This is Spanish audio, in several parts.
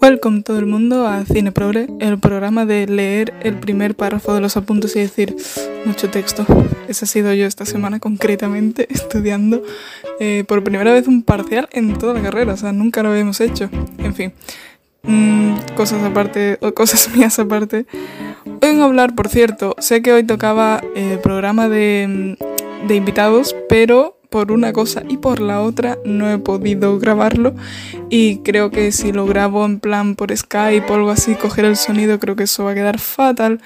Welcome todo el mundo a Cine Progre, el programa de leer el primer párrafo de los apuntes y decir mucho texto. Ese ha sido yo esta semana concretamente estudiando eh, por primera vez un parcial en toda la carrera, o sea, nunca lo habíamos hecho. En fin, mm, cosas aparte, o cosas mías aparte. Hoy a hablar, por cierto, sé que hoy tocaba el programa de, de invitados, pero por una cosa y por la otra no he podido grabarlo y creo que si lo grabo en plan por Skype o algo así, coger el sonido, creo que eso va a quedar fatal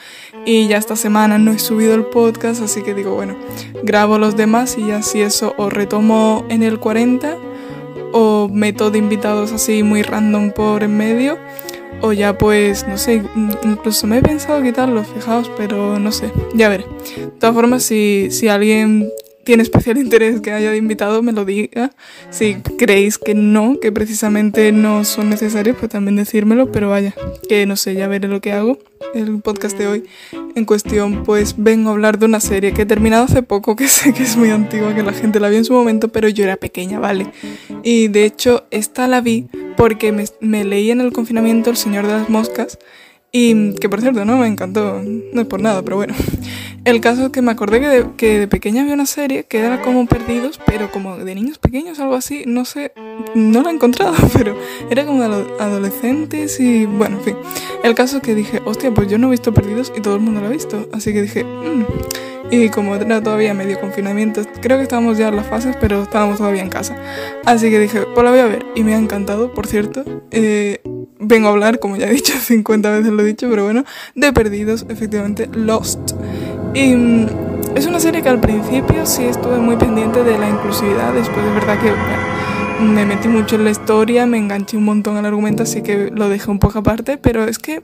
y ya esta semana no he subido el podcast, así que digo, bueno, grabo los demás y así eso o retomo en el 40 o meto de invitados así muy random por en medio o ya pues, no sé, incluso me he pensado quitarlo, fijaos, pero no sé, ya veré. De todas formas, si, si alguien tiene especial interés que haya de invitado, me lo diga. Si creéis que no, que precisamente no son necesarios, pues también decírmelo, pero vaya, que no sé, ya veré lo que hago. El podcast de hoy en cuestión, pues vengo a hablar de una serie que he terminado hace poco, que sé que es muy antigua, que la gente la vio en su momento, pero yo era pequeña, ¿vale? Y de hecho, esta la vi porque me, me leí en el confinamiento El Señor de las Moscas y que por cierto, no me encantó, no es por nada, pero bueno. El caso es que me acordé que de, que de pequeña había una serie que era como Perdidos, pero como de niños pequeños, algo así, no sé, no la he encontrado, pero era como de adolescentes y bueno, en fin. El caso es que dije, hostia, pues yo no he visto Perdidos y todo el mundo lo ha visto, así que dije, mmm. Y como era todavía medio confinamiento, creo que estábamos ya en las fases, pero estábamos todavía en casa. Así que dije, pues la voy a ver. Y me ha encantado, por cierto. Eh, vengo a hablar, como ya he dicho 50 veces lo he dicho, pero bueno, de Perdidos, efectivamente, Lost. Y mm, es una serie que al principio sí estuve muy pendiente de la inclusividad, después de verdad que me metí mucho en la historia, me enganché un montón al argumento, así que lo dejé un poco aparte, pero es que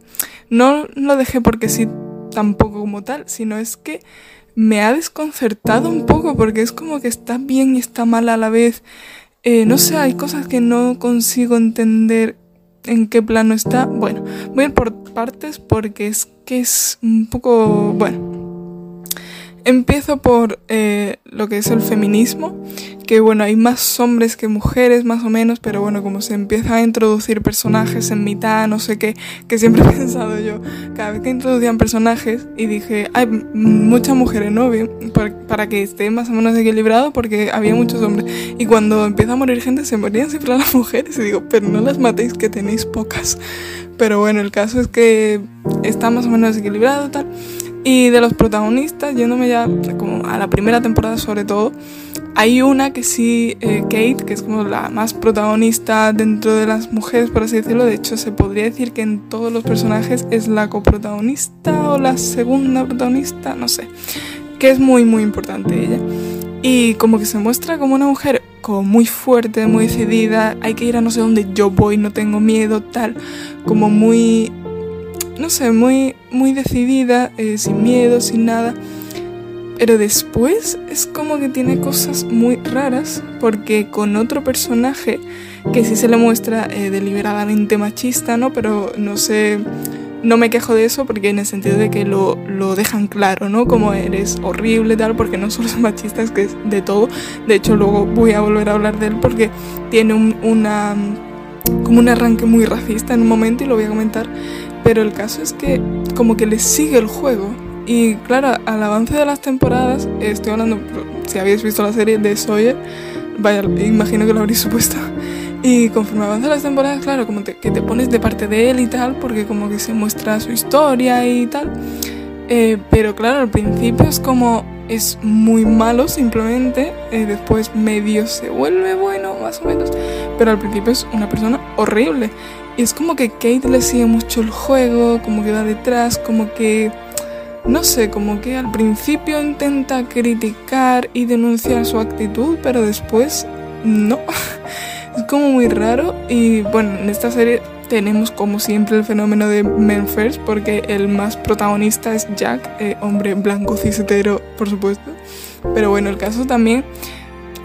no lo dejé porque sí tampoco como tal, sino es que me ha desconcertado un poco porque es como que está bien y está mal a la vez. Eh, no sé, hay cosas que no consigo entender en qué plano está. Bueno, voy a ir por partes porque es que es un poco, bueno, Empiezo por eh, lo que es el feminismo, que bueno, hay más hombres que mujeres más o menos, pero bueno, como se empieza a introducir personajes en mitad, no sé qué, que siempre he pensado yo, cada vez que introducían personajes y dije, hay muchas mujeres, ¿no? Para, que esté más o menos equilibrado porque había muchos hombres. Y cuando empieza a morir gente, se morían siempre las mujeres y digo, pero no las matéis que tenéis pocas. Pero bueno, el caso es que está más o menos equilibrado tal. Y de los protagonistas, yéndome ya como a la primera temporada sobre todo, hay una que sí, eh, Kate, que es como la más protagonista dentro de las mujeres, por así decirlo. De hecho, se podría decir que en todos los personajes es la coprotagonista o la segunda protagonista, no sé. Que es muy, muy importante ella. Y como que se muestra como una mujer como muy fuerte, muy decidida, hay que ir a no sé dónde yo voy, no tengo miedo, tal, como muy no sé, muy, muy decidida, eh, sin miedo, sin nada. Pero después es como que tiene cosas muy raras porque con otro personaje que sí se le muestra eh, deliberadamente machista, ¿no? Pero no sé, no me quejo de eso porque en el sentido de que lo, lo dejan claro, ¿no? Como eres horrible tal, porque no solo es machista, es que es de todo. De hecho, luego voy a volver a hablar de él porque tiene un, una, como un arranque muy racista en un momento y lo voy a comentar. Pero el caso es que como que le sigue el juego. Y claro, al avance de las temporadas, estoy hablando, si habéis visto la serie de Sawyer, vaya, imagino que lo habréis supuesto. Y conforme avanzan las temporadas, claro, como que te pones de parte de él y tal, porque como que se muestra su historia y tal. Eh, pero claro, al principio es como es muy malo simplemente, eh, después medio se vuelve bueno, más o menos, pero al principio es una persona horrible. Y es como que Kate le sigue mucho el juego, como que va detrás, como que, no sé, como que al principio intenta criticar y denunciar su actitud, pero después no. es como muy raro y bueno, en esta serie tenemos como siempre el fenómeno de Men First, porque el más protagonista es Jack, eh, hombre blanco cisetero, por supuesto. Pero bueno, el caso también,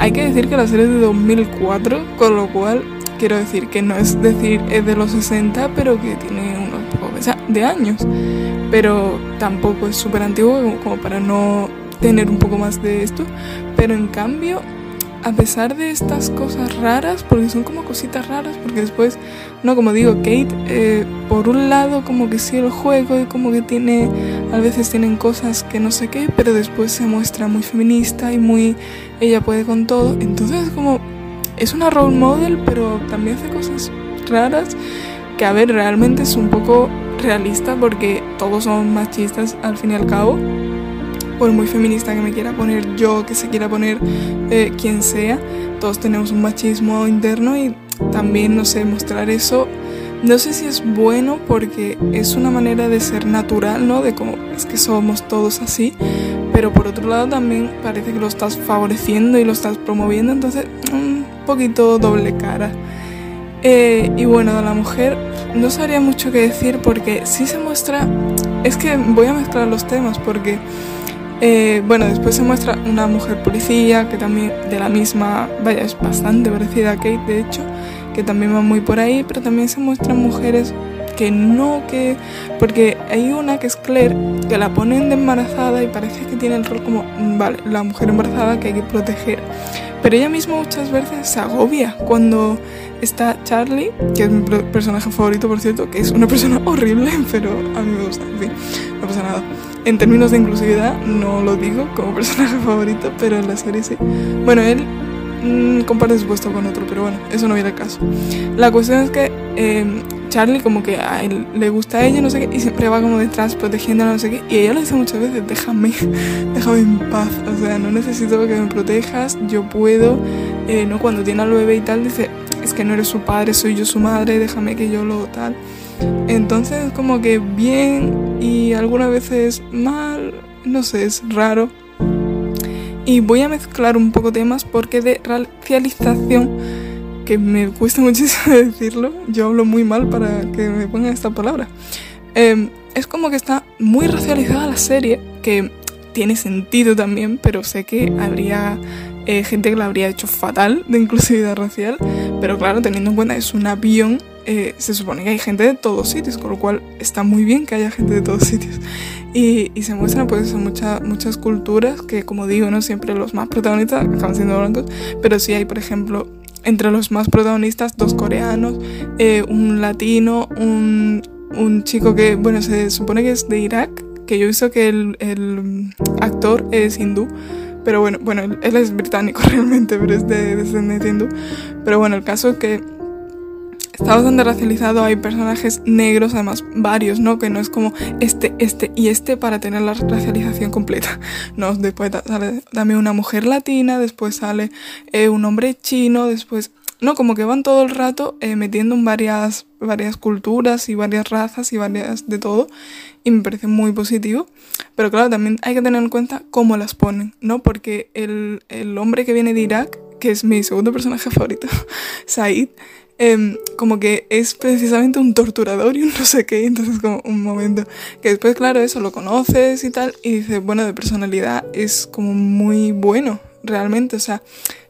hay que decir que la serie es de 2004, con lo cual quiero decir que no es decir es de los 60, pero que tiene unos pocos de años. Pero tampoco es súper antiguo como para no tener un poco más de esto. Pero en cambio, a pesar de estas cosas raras, porque son como cositas raras, porque después, no, como digo, Kate, eh, por un lado como que sí el juego y como que tiene, a veces tienen cosas que no sé qué, pero después se muestra muy feminista y muy, ella puede con todo, entonces como, es una role model, pero también hace cosas raras, que a ver, realmente es un poco realista porque todos son machistas al fin y al cabo por muy feminista que me quiera poner yo, que se quiera poner eh, quien sea, todos tenemos un machismo interno y también, no sé, mostrar eso, no sé si es bueno porque es una manera de ser natural, ¿no? De como es que somos todos así, pero por otro lado también parece que lo estás favoreciendo y lo estás promoviendo, entonces un poquito doble cara. Eh, y bueno, de la mujer no sabría mucho que decir porque sí se muestra, es que voy a mezclar los temas porque eh, bueno, después se muestra una mujer policía que también de la misma, vaya, es bastante parecida a Kate, de hecho, que también va muy por ahí, pero también se muestran mujeres que no, que... Porque hay una que es Claire, que la ponen de embarazada y parece que tiene el rol como, vale, la mujer embarazada que hay que proteger. Pero ella misma muchas veces se agobia cuando está Charlie, que es mi personaje favorito, por cierto, que es una persona horrible, pero a mí me gusta, en fin, no pasa nada. En términos de inclusividad, no lo digo como personaje favorito, pero en la serie sí. Bueno, él mmm, comparte su puesto con otro, pero bueno, eso no viene al caso. La cuestión es que eh, Charlie como que a él le gusta a ella, no sé qué, y siempre va como detrás protegiéndola, no sé qué, y ella le dice muchas veces, déjame, déjame en paz, o sea, no necesito que me protejas, yo puedo, eh, no, cuando tiene al bebé y tal, dice, es que no eres su padre, soy yo su madre, déjame que yo lo tal. Entonces como que bien y algunas veces mal, no sé, es raro. Y voy a mezclar un poco temas porque de racialización, que me cuesta muchísimo decirlo, yo hablo muy mal para que me pongan esta palabra. Eh, es como que está muy racializada la serie, que tiene sentido también, pero sé que habría eh, gente que la habría hecho fatal de inclusividad racial, pero claro, teniendo en cuenta que es un avión, eh, se supone que hay gente de todos sitios, con lo cual está muy bien que haya gente de todos sitios. Y, se muestran pues muchas muchas culturas que, como digo, no siempre los más protagonistas acaban siendo blancos, pero sí hay, por ejemplo, entre los más protagonistas, dos coreanos, eh, un latino, un, un chico que, bueno, se supone que es de Irak, que yo he visto que el, el actor es hindú, pero bueno, bueno, él, es británico realmente, pero es de descendencia hindú. Pero bueno, el caso es que está bastante racializado, hay personajes negros, además varios, ¿no? Que no es como este, este y este para tener la racialización completa. No, después sale también una mujer latina, después sale eh, un hombre chino, después... No, como que van todo el rato eh, metiendo en varias, varias culturas y varias razas y varias de todo. Y me parece muy positivo. Pero claro, también hay que tener en cuenta cómo las ponen, ¿no? Porque el, el hombre que viene de Irak, que es mi segundo personaje favorito, Said, eh, como que es precisamente un torturador y un no sé qué, entonces como un momento que después, claro, eso lo conoces y tal, y dices, bueno, de personalidad es como muy bueno, realmente, o sea,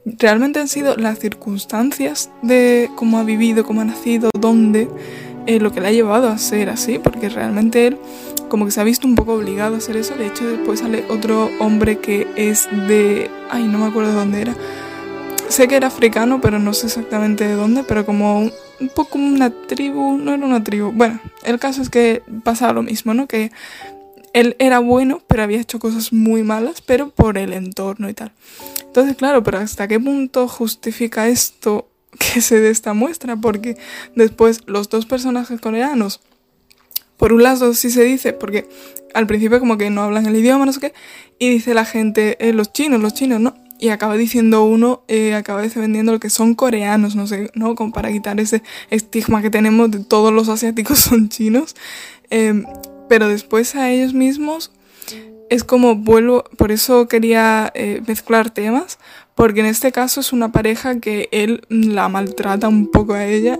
realmente han sido las circunstancias de cómo ha vivido, cómo ha nacido, dónde, eh, lo que le ha llevado a ser así, porque realmente él como que se ha visto un poco obligado a hacer eso, de hecho después sale otro hombre que es de, ay, no me acuerdo de dónde era, sé que era africano, pero no sé exactamente de dónde, pero como un, poco una tribu, no era una tribu. Bueno, el caso es que pasaba lo mismo, ¿no? Que él era bueno, pero había hecho cosas muy malas, pero por el entorno y tal. Entonces, claro, pero ¿hasta qué punto justifica esto que se dé esta muestra? Porque después los dos personajes coreanos, por un lado sí se dice, porque al principio como que no hablan el idioma, no sé qué, y dice la gente, eh, los chinos, los chinos, ¿no? Y acaba diciendo uno, eh, acaba defendiendo lo que son coreanos, no sé, ¿no? Como para quitar ese estigma que tenemos de todos los asiáticos son chinos. Eh, pero después a ellos mismos es como vuelvo, por eso quería eh, mezclar temas, porque en este caso es una pareja que él la maltrata un poco a ella,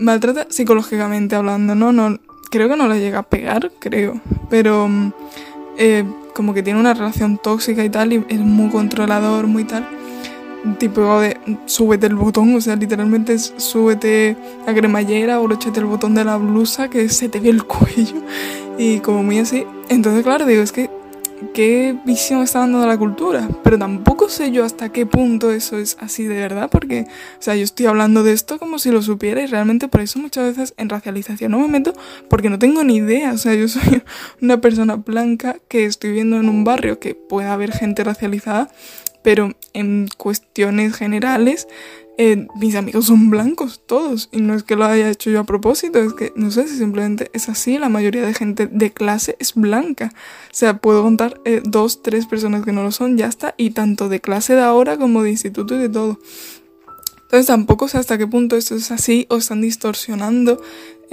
maltrata psicológicamente hablando, ¿no? no creo que no la llega a pegar, creo, pero... Eh, como que tiene una relación tóxica y tal, y es muy controlador, muy tal. Tipo de súbete el botón, o sea, literalmente súbete la cremallera o échate el botón de la blusa que se te ve el cuello y como muy así. Entonces, claro, digo, es que qué visión está dando de la cultura, pero tampoco sé yo hasta qué punto eso es así de verdad, porque, o sea, yo estoy hablando de esto como si lo supiera y realmente por eso muchas veces en racialización no me meto porque no tengo ni idea, o sea, yo soy una persona blanca que estoy viviendo en un barrio que puede haber gente racializada, pero en cuestiones generales eh, mis amigos son blancos, todos. Y no es que lo haya hecho yo a propósito, es que no sé si simplemente es así. La mayoría de gente de clase es blanca. O sea, puedo contar eh, dos, tres personas que no lo son, ya está. Y tanto de clase de ahora como de instituto y de todo. Entonces tampoco sé hasta qué punto esto es así o están distorsionando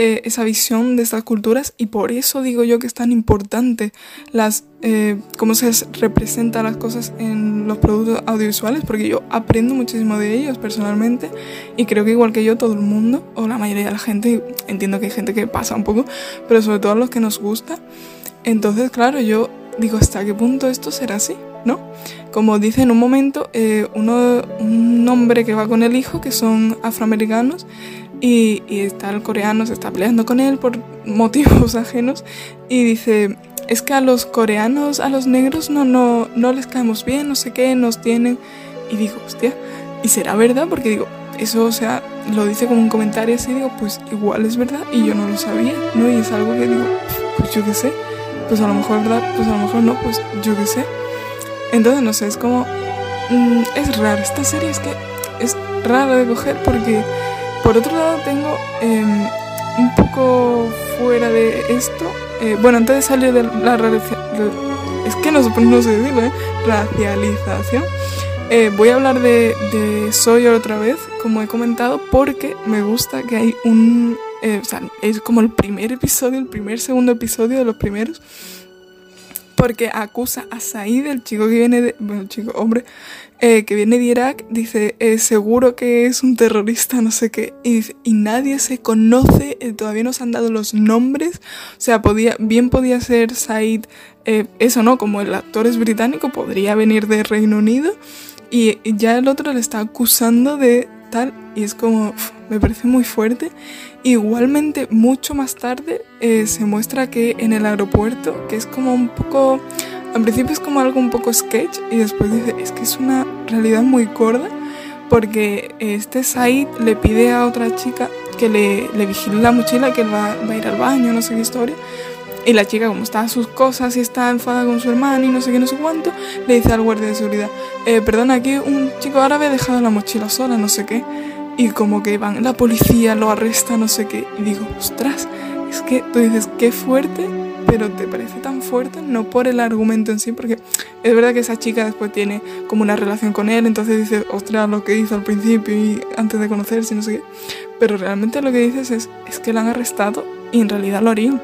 eh, esa visión de estas culturas y por eso digo yo que es tan importante las eh, cómo se representan las cosas en los productos audiovisuales porque yo aprendo muchísimo de ellos personalmente y creo que igual que yo todo el mundo o la mayoría de la gente entiendo que hay gente que pasa un poco pero sobre todo los que nos gusta entonces claro yo digo hasta qué punto esto será así ¿no? Como dice en un momento, eh, uno, un hombre que va con el hijo, que son afroamericanos, y, está el coreano, se está peleando con él por motivos ajenos, y dice, es que a los coreanos, a los negros no, no, no les caemos bien, no sé qué, nos tienen, y digo, hostia, ¿y será verdad? Porque digo, eso, o sea, lo dice como un comentario así, digo, pues igual es verdad, y yo no lo sabía, ¿no? Y es algo que digo, pues yo qué sé, pues a lo mejor verdad, pues a lo mejor no, pues yo qué sé. Entonces, no sé, es como... Mm, es raro, esta serie es que es rara de coger porque por otro lado tengo em, un poco fuera de esto, eh, bueno, antes de salir de la es que no, no sé decirlo, ¿eh? racialización, eh, voy a hablar de, de Sawyer otra vez, como he comentado, porque me gusta que hay un, eh, o sea, es como el primer episodio, el primer segundo episodio de los primeros, porque acusa a Said, el chico que viene de, bueno, chico, hombre, eh, que viene de Irak, dice, eh, seguro que es un terrorista, no sé qué, y, nadie se conoce, eh, todavía no se han dado los nombres, o sea, podía, bien podía ser Said, eso no, como el actor es británico, podría venir de Reino Unido, y, ya el otro le está acusando de tal, y es como, me parece muy fuerte, Igualmente, mucho más tarde eh, se muestra que en el aeropuerto, que es como un poco, al principio es como algo un poco sketch y después dice, es que es una realidad muy gorda porque este Said le pide a otra chica que le, le vigile la mochila, que él va, va, a ir al baño, no sé qué historia. Y la chica, como está a sus cosas y está enfadada con su hermano y no sé qué, no sé cuánto, le dice al guardia de seguridad, eh, aquí un chico árabe ha dejado la mochila sola, no sé qué y como que van, la policía lo arresta, no sé qué, y digo, ostras, es que tú dices, qué fuerte, pero te parece tan fuerte, no por el argumento en sí, porque es verdad que esa chica después tiene como una relación con él, entonces dices, ostras, lo que hizo al principio y antes de conocerse, no sé qué, pero realmente lo que dices es, es que la han arrestado y en realidad lo harían.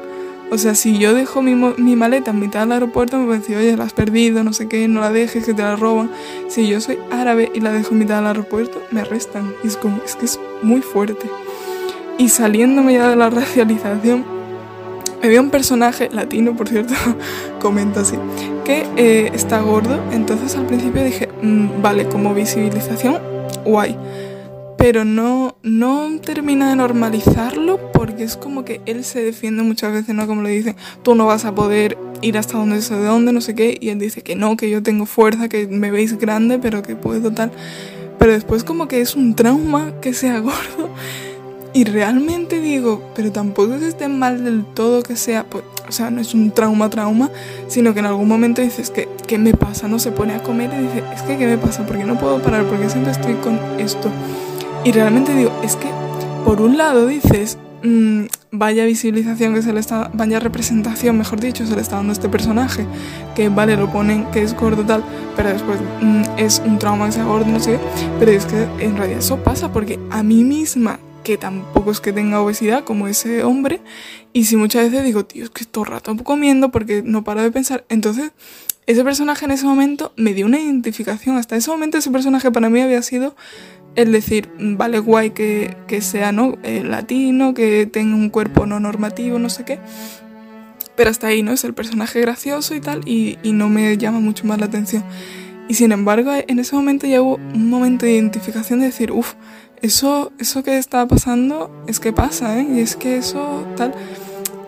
O sea, si yo dejo mi, mi, maleta en mitad del aeropuerto, me decir, oye, la has perdido, no sé qué, no la dejes, que te la roban. Si yo soy árabe y la dejo en mitad del aeropuerto, me arrestan. Y es como, es que es muy fuerte. Y saliéndome ya de la racialización, vi un personaje latino, por cierto, comenta así, que eh, está gordo. Entonces al principio dije, mm, vale, como visibilización, guay pero no, no termina de normalizarlo porque es como que él se defiende muchas veces, ¿no? Como le dicen, tú no vas a poder ir hasta donde sé de dónde, no sé qué, y él dice que no, que yo tengo fuerza, que me veis grande, pero que puedo tal. Pero después como que es un trauma que sea gordo. Y realmente digo, pero tampoco es esté mal del todo que sea, pues, o sea, no es un trauma, trauma, sino que en algún momento dices, que ¿qué me pasa? No se pone a comer y dice, es que ¿qué me pasa? Porque no puedo parar, porque siempre estoy con esto. Y realmente digo, es que por un lado dices, mmm, vaya visibilización que se le está, vaya representación, mejor dicho, se le está dando a este personaje, que vale, lo ponen que es gordo tal, pero después mmm, es un trauma que sea gordo, no sé pero es que en realidad eso pasa porque a mí misma, que tampoco es que tenga obesidad como ese hombre, y si muchas veces digo, tío, es que todo el rato comiendo porque no paro de pensar, entonces ese personaje en ese momento me dio una identificación, hasta ese momento ese personaje para mí había sido es decir, vale guay que, sea ¿no? Eh, latino, que tenga un cuerpo no normativo, no sé qué. Pero hasta ahí, ¿no? Es el personaje gracioso y tal, y, no me llama mucho más la atención. Y sin embargo, en ese momento ya hubo un momento de identificación de decir, uff, eso, eso que está pasando es que pasa, ¿eh? Y es que eso tal.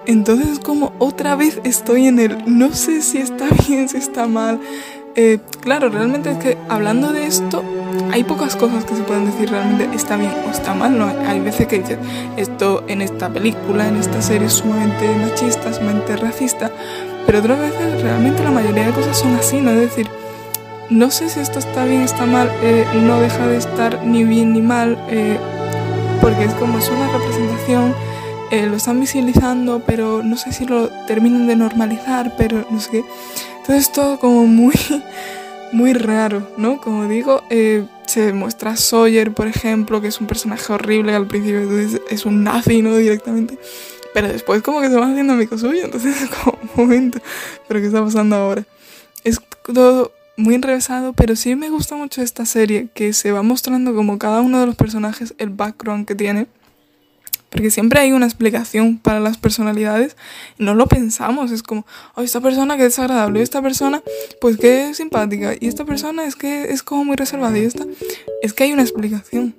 Entonces como otra vez estoy en el no sé si está bien, si está mal. Eh, claro, realmente es que hablando de esto, hay pocas cosas que se pueden decir realmente está bien o está mal. ¿no? Hay veces que dices, esto en esta película, en esta serie es sumamente machista, sumamente racista, pero otras veces realmente la mayoría de cosas son así, ¿no? Es decir, no sé si esto está bien, está mal, eh, no deja de estar ni bien ni mal, eh, porque es como es una representación, eh, lo están visibilizando, pero no sé si lo terminan de normalizar, pero no sé qué. Entonces todo como muy, muy raro, ¿no? Como digo, se muestra Sawyer, por ejemplo, que es un personaje horrible al principio es un nazi, ¿no? Directamente. Pero después como que se va haciendo amigo suyo, entonces es como un momento, pero ¿qué está pasando ahora? Es todo muy enrevesado, pero sí me gusta mucho esta serie, que se va mostrando como cada uno de los personajes el background que tiene. Porque siempre hay una explicación para las personalidades no lo pensamos. Es como, oh, esta persona que es desagradable, esta persona pues que es simpática, y esta persona es que es como muy reservada, y esta. Es que hay una explicación.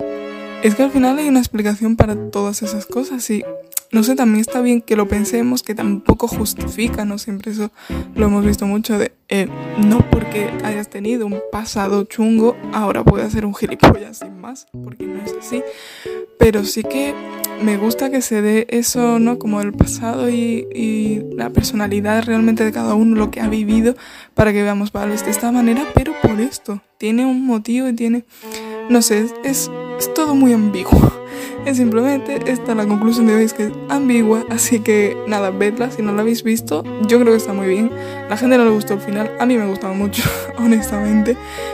Es que al final hay una explicación para todas esas cosas y no sé, también está bien que lo pensemos, que tampoco justifica, ¿no? Siempre eso lo hemos visto mucho de, eh, no porque hayas tenido un pasado chungo, ahora puedes ser un gilipollas sin más, porque no es así. Pero sí que me gusta que se dé eso, ¿no? Como el pasado y, y la personalidad realmente de cada uno, lo que ha vivido, para que veamos, vale, es de esta manera, pero por esto. Tiene un motivo y tiene, no sé, es, es todo muy ambiguo. Es simplemente esta la conclusión de hoy, es que es ambigua, así que nada, vedla si no la habéis visto. Yo creo que está muy bien. La gente no le gustó el final, a mí me ha gustado mucho, honestamente.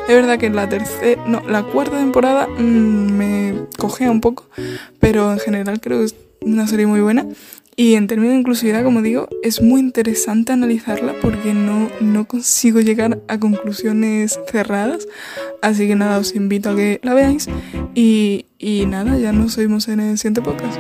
Es verdad que la tercera, no, la cuarta temporada mm, me cogea un poco, pero en general creo que es una serie muy buena. Y en términos de inclusividad, como digo, es muy interesante analizarla porque no, no consigo llegar a conclusiones cerradas. Así que nada, os invito a que la veáis. Y, y nada, ya nos oímos en el siguiente podcast.